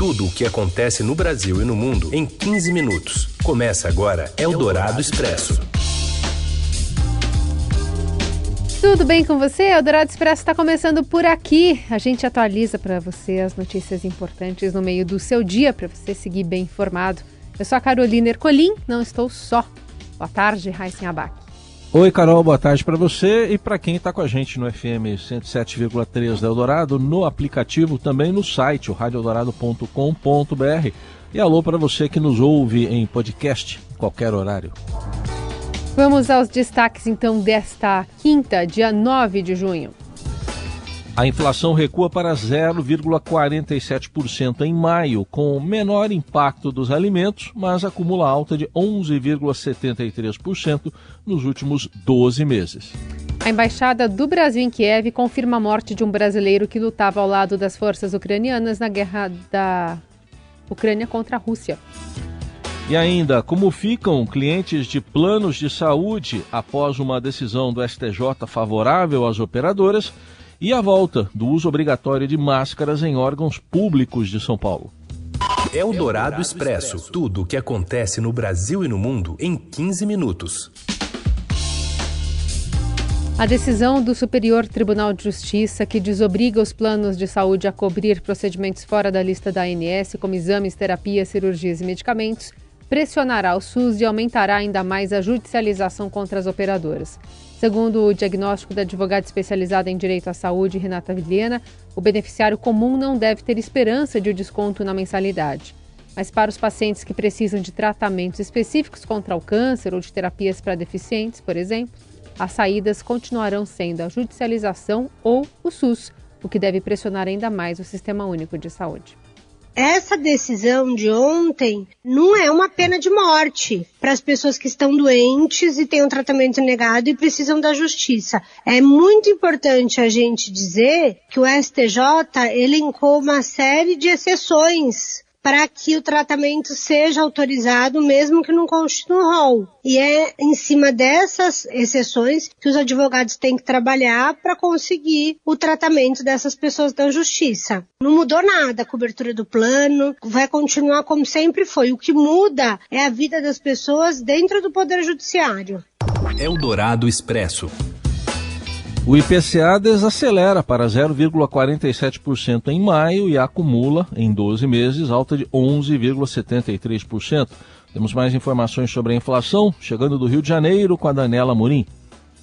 Tudo o que acontece no Brasil e no mundo em 15 minutos. Começa agora Eldorado Expresso. Tudo bem com você? Eldorado Expresso está começando por aqui. A gente atualiza para você as notícias importantes no meio do seu dia para você seguir bem informado. Eu sou a Carolina Ercolim, não estou só. Boa tarde, Raíssen Abac. Oi, Carol, boa tarde para você e para quem está com a gente no FM 107,3 da Eldorado, no aplicativo, também no site, o radioeldorado.com.br. E alô para você que nos ouve em podcast, qualquer horário. Vamos aos destaques então desta quinta, dia 9 de junho. A inflação recua para 0,47% em maio, com menor impacto dos alimentos, mas acumula alta de 11,73% nos últimos 12 meses. A embaixada do Brasil em Kiev confirma a morte de um brasileiro que lutava ao lado das forças ucranianas na guerra da Ucrânia contra a Rússia. E ainda, como ficam clientes de planos de saúde após uma decisão do STJ favorável às operadoras? E a volta do uso obrigatório de máscaras em órgãos públicos de São Paulo. É o Dourado Expresso. Tudo o que acontece no Brasil e no mundo em 15 minutos. A decisão do Superior Tribunal de Justiça, que desobriga os planos de saúde a cobrir procedimentos fora da lista da ANS, como exames, terapias, cirurgias e medicamentos, pressionará o SUS e aumentará ainda mais a judicialização contra as operadoras. Segundo o diagnóstico da advogada especializada em direito à saúde, Renata Vilhena, o beneficiário comum não deve ter esperança de desconto na mensalidade. Mas para os pacientes que precisam de tratamentos específicos contra o câncer ou de terapias para deficientes, por exemplo, as saídas continuarão sendo a judicialização ou o SUS, o que deve pressionar ainda mais o Sistema Único de Saúde essa decisão de ontem não é uma pena de morte para as pessoas que estão doentes e têm um tratamento negado e precisam da justiça. É muito importante a gente dizer que o STJ elencou uma série de exceções para que o tratamento seja autorizado, mesmo que não conste no rol. E é em cima dessas exceções que os advogados têm que trabalhar para conseguir o tratamento dessas pessoas da justiça. Não mudou nada a cobertura do plano, vai continuar como sempre foi. O que muda é a vida das pessoas dentro do Poder Judiciário. Eldorado Expresso. O IPCA desacelera para 0,47% em maio e acumula, em 12 meses, alta de 11,73%. Temos mais informações sobre a inflação, chegando do Rio de Janeiro com a Daniela Murim.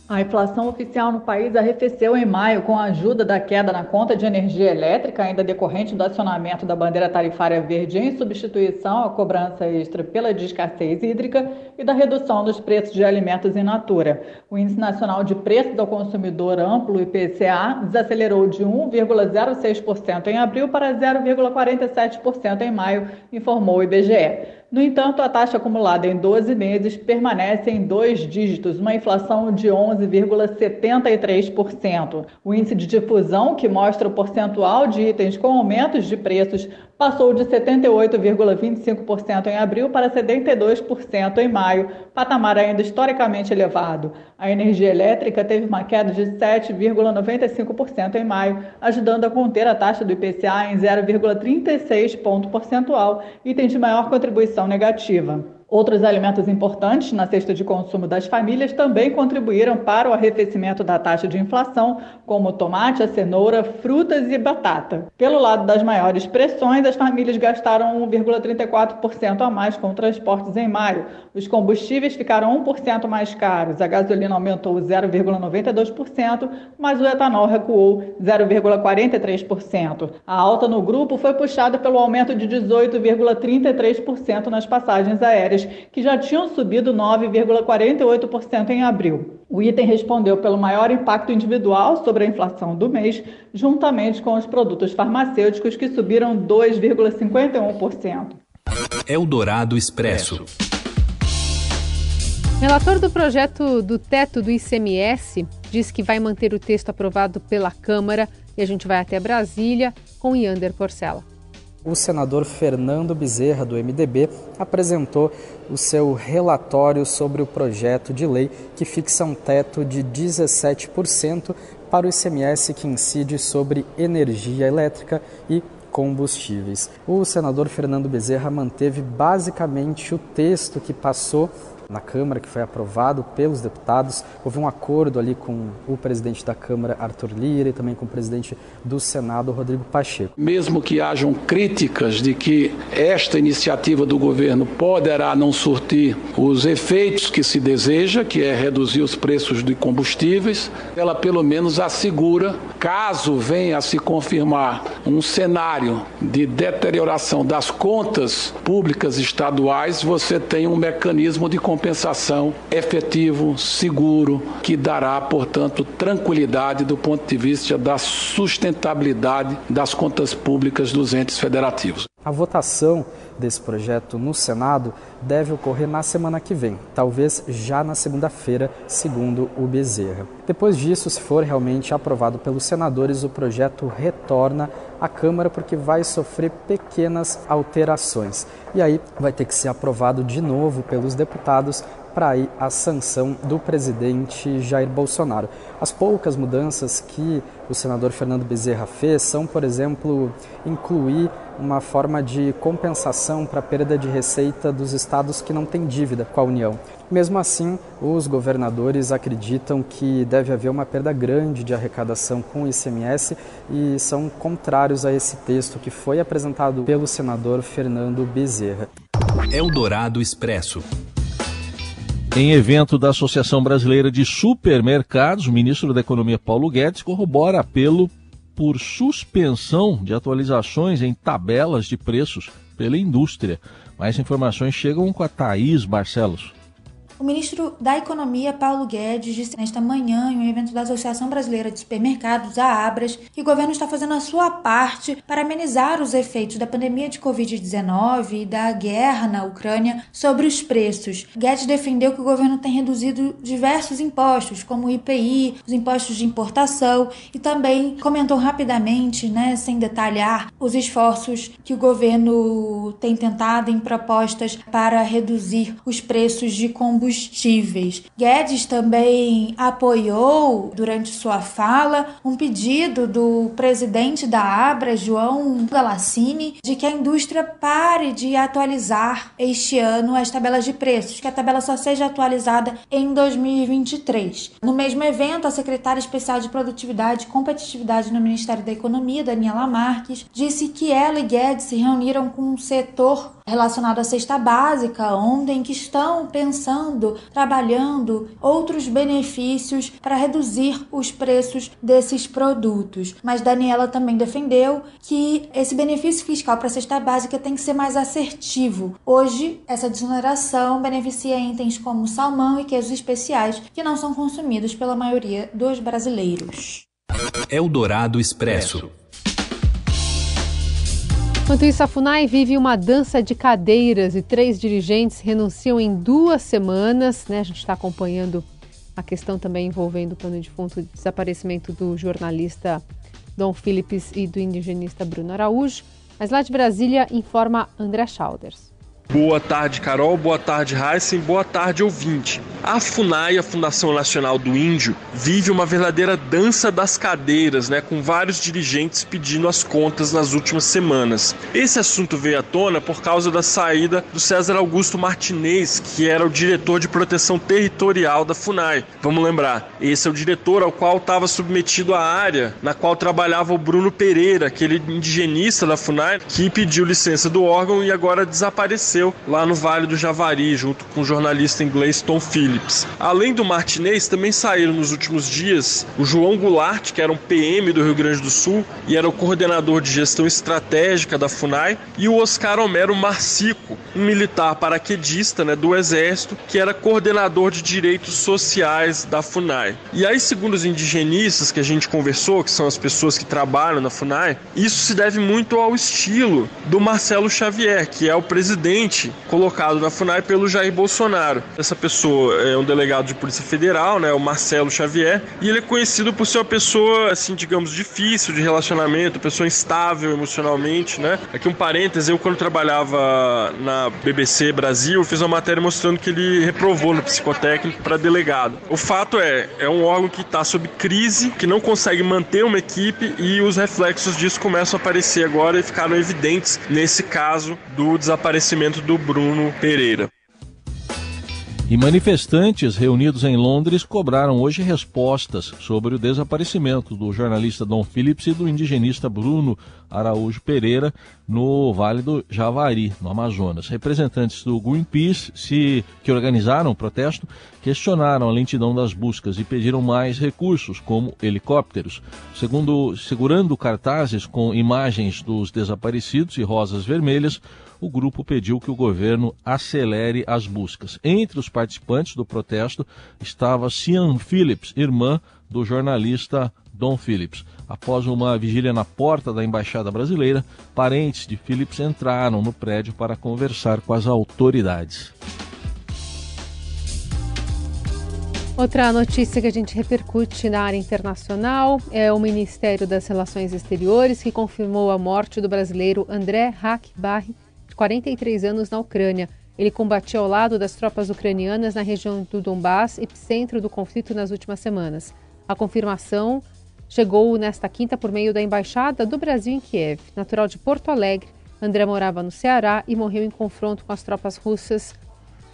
A inflação oficial no país arrefeceu em maio com a ajuda da queda na conta de energia elétrica, ainda decorrente do acionamento da bandeira tarifária verde em substituição à cobrança extra pela escassez hídrica e da redução dos preços de alimentos in natura. O Índice Nacional de Preços ao Consumidor Amplo, IPCA, desacelerou de 1,06% em abril para 0,47% em maio, informou o IBGE. No entanto, a taxa acumulada em 12 meses permanece em dois dígitos, uma inflação de 11,73%. O índice de difusão, que mostra o percentual de itens com aumentos de preços, passou de 78,25% em abril para 72% em maio, patamar ainda historicamente elevado. A energia elétrica teve uma queda de 7,95% em maio, ajudando a conter a taxa do IPCA em 0,36 ponto percentual, item de maior contribuição negativa. Outros alimentos importantes na cesta de consumo das famílias também contribuíram para o arrefecimento da taxa de inflação, como tomate, a cenoura, frutas e batata. Pelo lado das maiores pressões, as famílias gastaram 1,34% a mais com transportes em maio. Os combustíveis ficaram 1% mais caros, a gasolina aumentou 0,92%, mas o etanol recuou 0,43%. A alta no grupo foi puxada pelo aumento de 18,33% nas passagens aéreas que já tinham subido 9,48% em abril. O item respondeu pelo maior impacto individual sobre a inflação do mês, juntamente com os produtos farmacêuticos que subiram 2,51%. Eldorado Expresso. Relator do projeto do teto do ICMS diz que vai manter o texto aprovado pela Câmara e a gente vai até Brasília com Yander Porcela o senador Fernando Bezerra, do MDB, apresentou o seu relatório sobre o projeto de lei que fixa um teto de 17% para o ICMS que incide sobre energia elétrica e combustíveis. O senador Fernando Bezerra manteve basicamente o texto que passou na Câmara, que foi aprovado pelos deputados. Houve um acordo ali com o presidente da Câmara, Arthur Lira, e também com o presidente do Senado, Rodrigo Pacheco. Mesmo que hajam críticas de que esta iniciativa do governo poderá não surtir os efeitos que se deseja, que é reduzir os preços de combustíveis, ela pelo menos assegura, caso venha a se confirmar um cenário de deterioração das contas públicas estaduais, você tem um mecanismo de compensação efetivo, seguro, que dará, portanto, tranquilidade do ponto de vista da sustentabilidade das contas públicas dos entes federativos. A votação desse projeto no Senado deve ocorrer na semana que vem, talvez já na segunda-feira, segundo o Bezerra. Depois disso, se for realmente aprovado pelos senadores, o projeto retorna à Câmara porque vai sofrer pequenas alterações. E aí vai ter que ser aprovado de novo pelos deputados para ir a sanção do presidente Jair Bolsonaro. As poucas mudanças que o senador Fernando Bezerra fez são, por exemplo, incluir uma forma de compensação para a perda de receita dos estados que não têm dívida com a União. Mesmo assim, os governadores acreditam que deve haver uma perda grande de arrecadação com o ICMS e são contrários a esse texto que foi apresentado pelo senador Fernando Bezerra. Eldorado Expresso. Em evento da Associação Brasileira de Supermercados, o ministro da Economia Paulo Guedes corrobora apelo por suspensão de atualizações em tabelas de preços pela indústria. Mais informações chegam com a Thaís Barcelos. O ministro da Economia, Paulo Guedes, disse nesta manhã, em um evento da Associação Brasileira de Supermercados, a Abras, que o governo está fazendo a sua parte para amenizar os efeitos da pandemia de Covid-19 e da guerra na Ucrânia sobre os preços. Guedes defendeu que o governo tem reduzido diversos impostos, como o IPI, os impostos de importação, e também comentou rapidamente, né, sem detalhar, os esforços que o governo tem tentado em propostas para reduzir os preços de combustível combustíveis. Guedes também apoiou, durante sua fala, um pedido do presidente da Abra, João Galassini, de que a indústria pare de atualizar este ano as tabelas de preços, que a tabela só seja atualizada em 2023. No mesmo evento, a secretária especial de Produtividade e Competitividade no Ministério da Economia, Daniela Marques, disse que ela e Guedes se reuniram com um setor relacionado à cesta básica ontem que estão pensando, trabalhando outros benefícios para reduzir os preços desses produtos. Mas Daniela também defendeu que esse benefício fiscal para a cesta básica tem que ser mais assertivo. Hoje, essa desoneração beneficia itens como salmão e queijos especiais que não são consumidos pela maioria dos brasileiros. Eldorado Expresso. Enquanto isso, a FUNAI vive uma dança de cadeiras e três dirigentes renunciam em duas semanas. Né? A gente está acompanhando a questão também envolvendo o plano de fundo de desaparecimento do jornalista Dom Philips e do indigenista Bruno Araújo. Mas lá de Brasília, informa André Schauders. Boa tarde, Carol. Boa tarde, Heisen. Boa tarde, ouvinte. A FUNAI, a Fundação Nacional do Índio, vive uma verdadeira dança das cadeiras, né, com vários dirigentes pedindo as contas nas últimas semanas. Esse assunto veio à tona por causa da saída do César Augusto Martinez, que era o diretor de proteção territorial da FUNAI. Vamos lembrar, esse é o diretor ao qual estava submetido a área na qual trabalhava o Bruno Pereira, aquele indigenista da FUNAI, que pediu licença do órgão e agora desapareceu aconteceu lá no Vale do Javari, junto com o jornalista inglês Tom Phillips. Além do Martinez, também saíram nos últimos dias o João Goulart, que era um PM do Rio Grande do Sul e era o coordenador de gestão estratégica da FUNAI, e o Oscar Homero Marcico, um militar paraquedista né, do Exército, que era coordenador de direitos sociais da FUNAI. E aí, segundo os indigenistas que a gente conversou, que são as pessoas que trabalham na FUNAI, isso se deve muito ao estilo do Marcelo Xavier, que é o presidente colocado na FUNAI pelo Jair Bolsonaro. Essa pessoa é um delegado de Polícia Federal, né, o Marcelo Xavier, e ele é conhecido por ser uma pessoa, assim, digamos, difícil de relacionamento, pessoa instável emocionalmente, né? Aqui um parêntese, eu quando trabalhava na BBC Brasil, fiz uma matéria mostrando que ele reprovou no psicotécnico para delegado. O fato é, é um órgão que está sob crise, que não consegue manter uma equipe e os reflexos disso começam a aparecer agora e ficaram evidentes nesse caso do desaparecimento do Bruno Pereira. E manifestantes reunidos em Londres cobraram hoje respostas sobre o desaparecimento do jornalista Dom Phillips e do indigenista Bruno Araújo Pereira no Vale do Javari, no Amazonas. Representantes do Greenpeace, se, que organizaram o protesto, questionaram a lentidão das buscas e pediram mais recursos, como helicópteros. Segundo, segurando cartazes com imagens dos desaparecidos e rosas vermelhas, o grupo pediu que o governo acelere as buscas. Entre os participantes do protesto estava Cian Phillips, irmã do jornalista Don Phillips. Após uma vigília na porta da embaixada brasileira, parentes de Phillips entraram no prédio para conversar com as autoridades. Outra notícia que a gente repercute na área internacional é o Ministério das Relações Exteriores que confirmou a morte do brasileiro André Hakbarri, 43 anos na Ucrânia. Ele combatia ao lado das tropas ucranianas na região do Donbass, epicentro do conflito nas últimas semanas. A confirmação chegou nesta quinta por meio da Embaixada do Brasil em Kiev. Natural de Porto Alegre, André morava no Ceará e morreu em confronto com as tropas russas,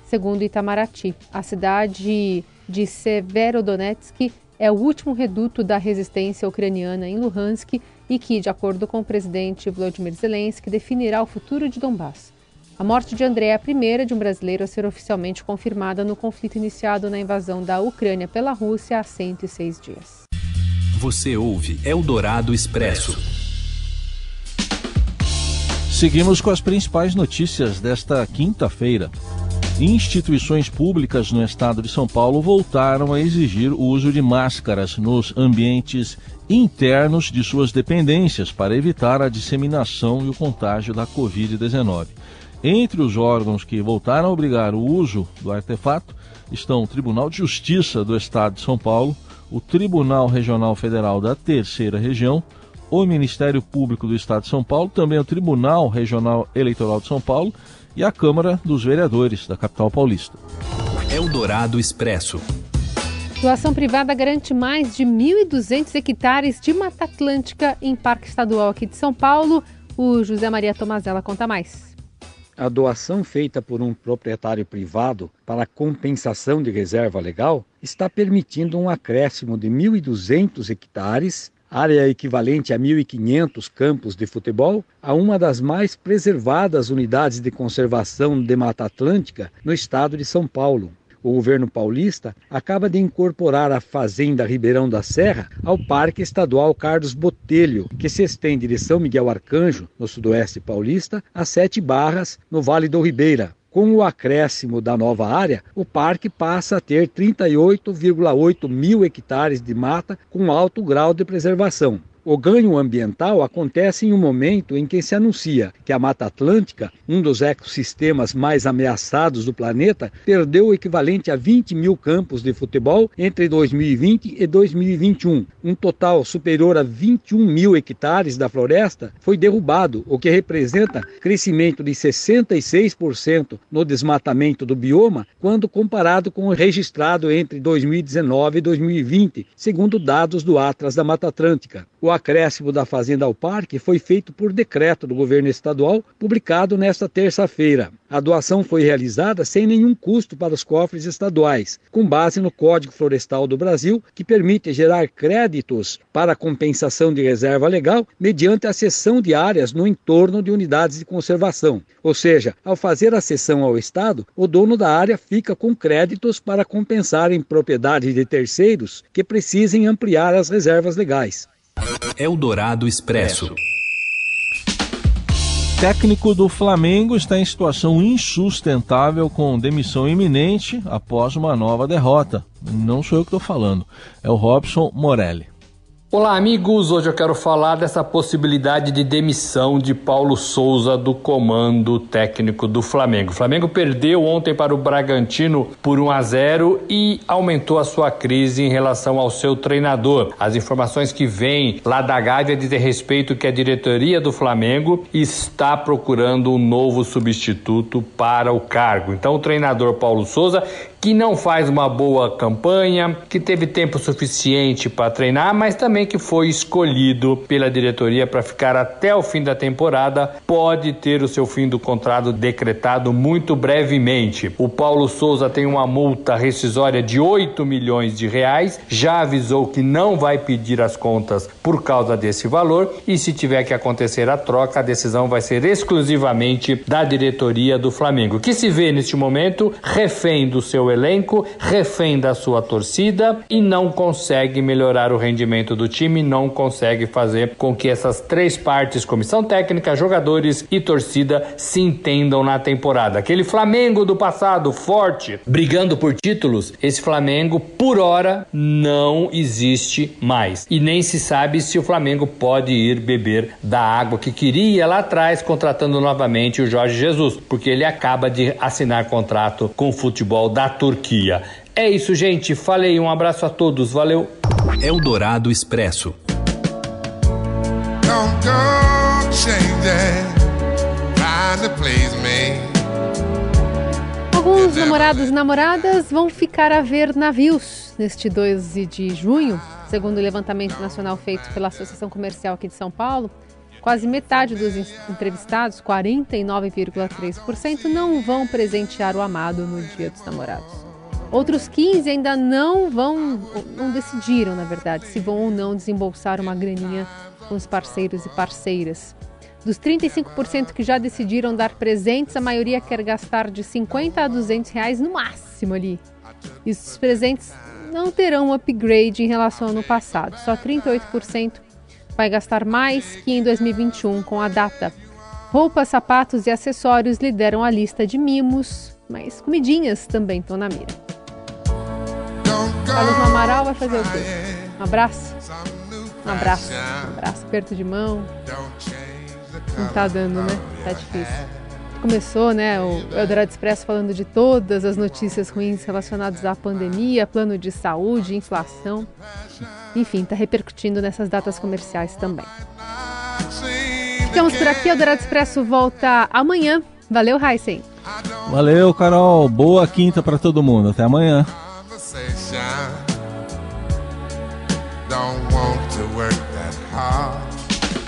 segundo Itamaraty. A cidade de Severodonetsk é o último reduto da resistência ucraniana em Luhansk e que, de acordo com o presidente Volodymyr Zelensky, definirá o futuro de Donbass. A morte de André é a primeira de um brasileiro a ser oficialmente confirmada no conflito iniciado na invasão da Ucrânia pela Rússia há 106 dias. Você ouve Eldorado Expresso. Seguimos com as principais notícias desta quinta-feira. Instituições públicas no estado de São Paulo voltaram a exigir o uso de máscaras nos ambientes internos de suas dependências para evitar a disseminação e o contágio da Covid-19. Entre os órgãos que voltaram a obrigar o uso do artefato estão o Tribunal de Justiça do Estado de São Paulo, o Tribunal Regional Federal da Terceira Região, o Ministério Público do Estado de São Paulo, também o Tribunal Regional Eleitoral de São Paulo e a Câmara dos Vereadores da capital paulista. Eldorado Expresso. Doação privada garante mais de 1.200 hectares de Mata Atlântica em Parque Estadual aqui de São Paulo. O José Maria Tomazella conta mais. A doação feita por um proprietário privado para compensação de reserva legal está permitindo um acréscimo de 1.200 hectares, área equivalente a 1.500 campos de futebol, a uma das mais preservadas unidades de conservação de Mata Atlântica no estado de São Paulo o governo paulista acaba de incorporar a Fazenda Ribeirão da Serra ao Parque Estadual Carlos Botelho, que se estende de São Miguel Arcanjo, no sudoeste paulista, a Sete Barras, no Vale do Ribeira. Com o acréscimo da nova área, o parque passa a ter 38,8 mil hectares de mata com alto grau de preservação. O ganho ambiental acontece em um momento em que se anuncia que a Mata Atlântica, um dos ecossistemas mais ameaçados do planeta, perdeu o equivalente a 20 mil campos de futebol entre 2020 e 2021. Um total superior a 21 mil hectares da floresta foi derrubado, o que representa crescimento de 66% no desmatamento do bioma, quando comparado com o registrado entre 2019 e 2020, segundo dados do Atlas da Mata Atlântica. O acréscimo da fazenda ao parque foi feito por decreto do governo estadual, publicado nesta terça-feira. A doação foi realizada sem nenhum custo para os cofres estaduais, com base no Código Florestal do Brasil, que permite gerar créditos para compensação de reserva legal mediante a cessão de áreas no entorno de unidades de conservação. Ou seja, ao fazer a cessão ao Estado, o dono da área fica com créditos para compensar em propriedade de terceiros que precisem ampliar as reservas legais. Eldorado Expresso. Técnico do Flamengo está em situação insustentável com demissão iminente após uma nova derrota. Não sou eu que estou falando, é o Robson Morelli. Olá, amigos. Hoje eu quero falar dessa possibilidade de demissão de Paulo Souza do comando técnico do Flamengo. O Flamengo perdeu ontem para o Bragantino por 1 a 0 e aumentou a sua crise em relação ao seu treinador. As informações que vêm lá da Gávea dizem respeito que a diretoria do Flamengo está procurando um novo substituto para o cargo. Então, o treinador Paulo Souza que não faz uma boa campanha, que teve tempo suficiente para treinar, mas também que foi escolhido pela diretoria para ficar até o fim da temporada, pode ter o seu fim do contrato decretado muito brevemente. O Paulo Souza tem uma multa rescisória de 8 milhões de reais, já avisou que não vai pedir as contas por causa desse valor e se tiver que acontecer a troca, a decisão vai ser exclusivamente da diretoria do Flamengo, que se vê neste momento refém do seu elenco, refém da sua torcida e não consegue melhorar o rendimento do time, não consegue fazer com que essas três partes, comissão técnica, jogadores e torcida, se entendam na temporada. Aquele Flamengo do passado, forte, brigando por títulos, esse Flamengo, por hora, não existe mais. E nem se sabe se o Flamengo pode ir beber da água que queria lá atrás, contratando novamente o Jorge Jesus, porque ele acaba de assinar contrato com o futebol da Turquia. É isso, gente. Falei, um abraço a todos. Valeu. Eldorado Expresso. Alguns namorados e namoradas vão ficar a ver navios neste 12 de junho, segundo o levantamento nacional feito pela Associação Comercial aqui de São Paulo. Quase metade dos entrevistados, 49,3%, não vão presentear o amado no Dia dos Namorados. Outros 15 ainda não vão, não decidiram, na verdade, se vão ou não desembolsar uma graninha com os parceiros e parceiras. Dos 35% que já decidiram dar presentes, a maioria quer gastar de 50 a 200 reais no máximo ali. E os presentes não terão um upgrade em relação ao ano passado. Só 38% vai gastar mais que em 2021 com a data. Roupas, sapatos e acessórios lideram a lista de mimos, mas comidinhas também estão na mira. Carlos Amaral vai fazer o quê? Um abraço? Um abraço, um abraço, aperto de mão. Não tá dando, né? Tá difícil. Começou, né, o Eldorado Expresso falando de todas as notícias ruins relacionadas à pandemia, plano de saúde, inflação. Enfim, tá repercutindo nessas datas comerciais também. Ficamos por aqui, Eldorado Expresso volta amanhã. Valeu, Heisen. Valeu, Carol. Boa quinta para todo mundo. Até amanhã.